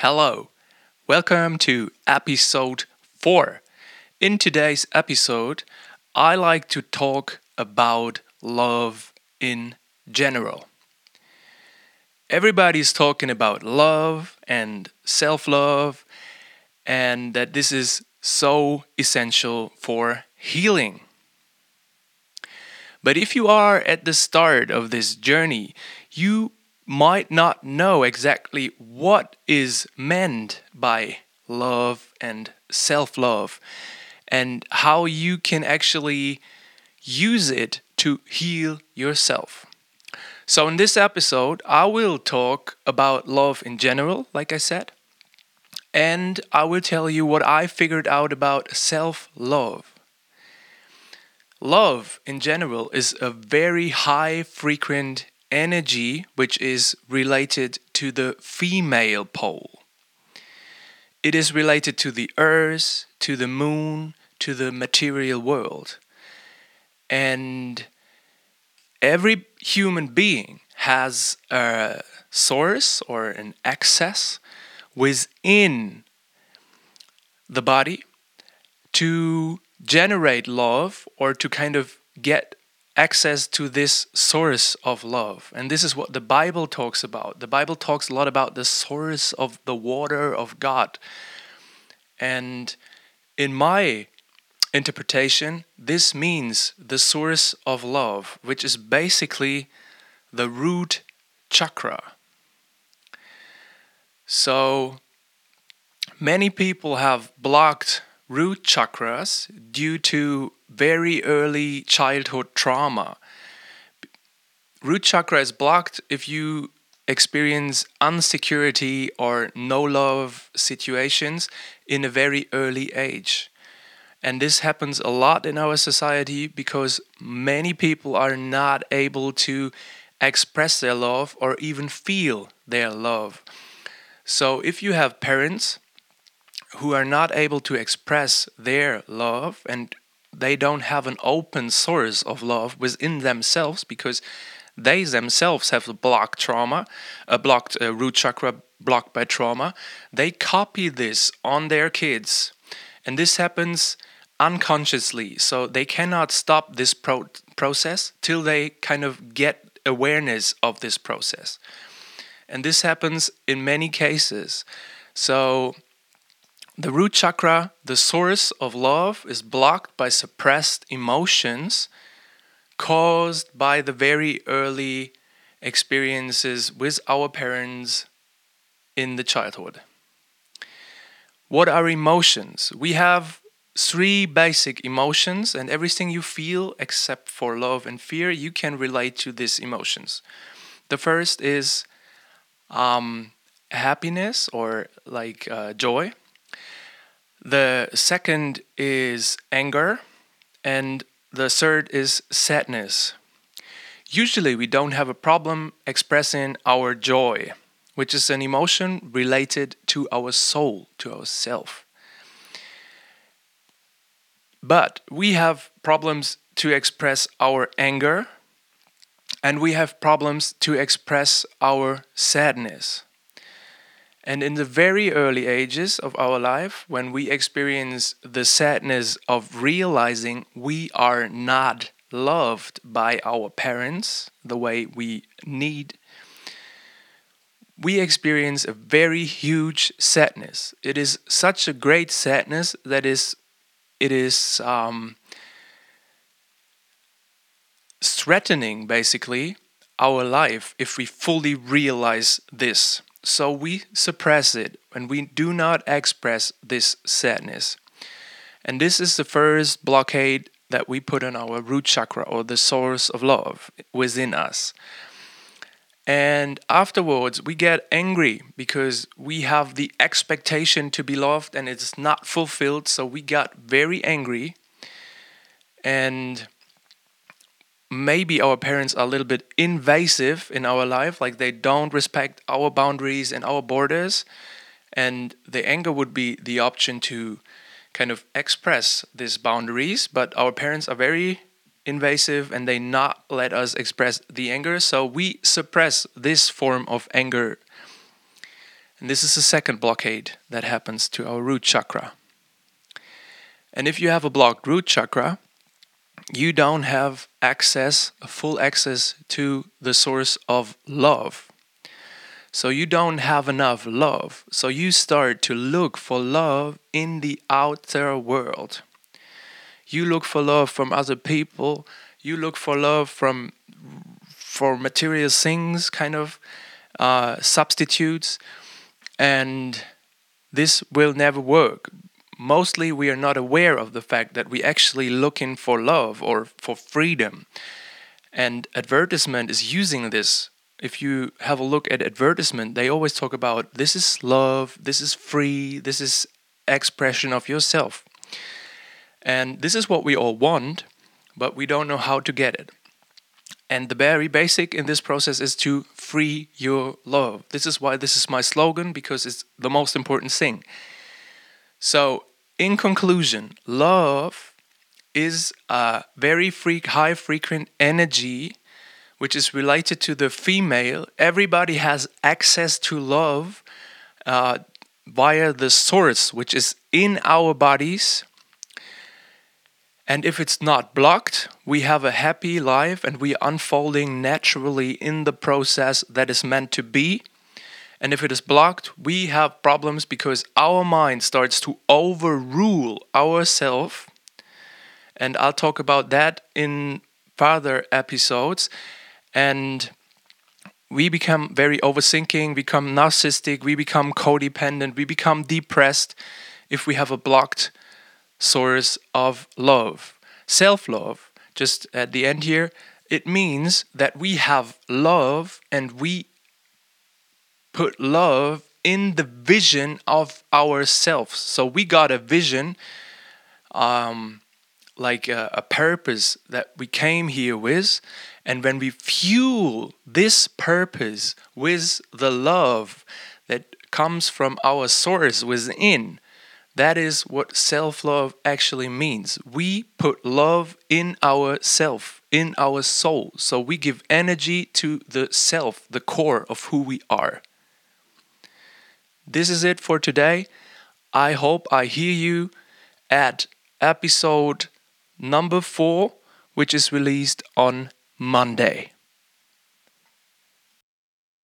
Hello, welcome to episode 4. In today's episode, I like to talk about love in general. Everybody's talking about love and self love, and that this is so essential for healing. But if you are at the start of this journey, you might not know exactly what is meant by love and self love and how you can actually use it to heal yourself. So, in this episode, I will talk about love in general, like I said, and I will tell you what I figured out about self love. Love in general is a very high frequent energy which is related to the female pole. It is related to the earth, to the moon, to the material world. And every human being has a source or an access within the body to generate love or to kind of get access to this source of love. And this is what the Bible talks about. The Bible talks a lot about the source of the water of God. And in my interpretation, this means the source of love, which is basically the root chakra. So many people have blocked root chakras due to very early childhood trauma. Root chakra is blocked if you experience insecurity or no love situations in a very early age. And this happens a lot in our society because many people are not able to express their love or even feel their love. So if you have parents who are not able to express their love and they don't have an open source of love within themselves because they themselves have a blocked trauma, a blocked uh, root chakra blocked by trauma. They copy this on their kids, and this happens unconsciously. So they cannot stop this pro- process till they kind of get awareness of this process. And this happens in many cases. So the root chakra, the source of love, is blocked by suppressed emotions caused by the very early experiences with our parents in the childhood. What are emotions? We have three basic emotions, and everything you feel except for love and fear, you can relate to these emotions. The first is um, happiness or like uh, joy. The second is anger, and the third is sadness. Usually, we don't have a problem expressing our joy, which is an emotion related to our soul, to our self. But we have problems to express our anger, and we have problems to express our sadness. And in the very early ages of our life, when we experience the sadness of realizing we are not loved by our parents the way we need, we experience a very huge sadness. It is such a great sadness that is, it is um, threatening basically our life if we fully realize this. So we suppress it and we do not express this sadness. And this is the first blockade that we put on our root chakra or the source of love within us. And afterwards, we get angry because we have the expectation to be loved and it's not fulfilled. So we got very angry. And maybe our parents are a little bit invasive in our life, like they don't respect our boundaries and our borders. And the anger would be the option to kind of express these boundaries, but our parents are very invasive and they not let us express the anger, so we suppress this form of anger. And this is the second blockade that happens to our root chakra. And if you have a blocked root chakra, you don't have access, full access to the source of love. So you don't have enough love. So you start to look for love in the outer world. You look for love from other people. You look for love from for material things, kind of uh, substitutes, and this will never work. Mostly, we are not aware of the fact that we actually looking for love or for freedom, and advertisement is using this if you have a look at advertisement, they always talk about this is love, this is free, this is expression of yourself. And this is what we all want, but we don't know how to get it. And the very basic in this process is to free your love. This is why this is my slogan because it's the most important thing. So, in conclusion, love is a very high frequent energy which is related to the female, everybody has access to love uh, via the source, which is in our bodies. And if it's not blocked, we have a happy life and we are unfolding naturally in the process that is meant to be. And if it is blocked, we have problems because our mind starts to overrule ourself. And I'll talk about that in further episodes and we become very overthinking, become narcissistic, we become codependent, we become depressed if we have a blocked source of love. Self love, just at the end here, it means that we have love and we put love in the vision of ourselves. So we got a vision, um, like a, a purpose that we came here with, and when we fuel this purpose with the love that comes from our source within, that is what self love actually means. We put love in our self, in our soul. So we give energy to the self, the core of who we are. This is it for today. I hope I hear you at episode number four, which is released on Monday.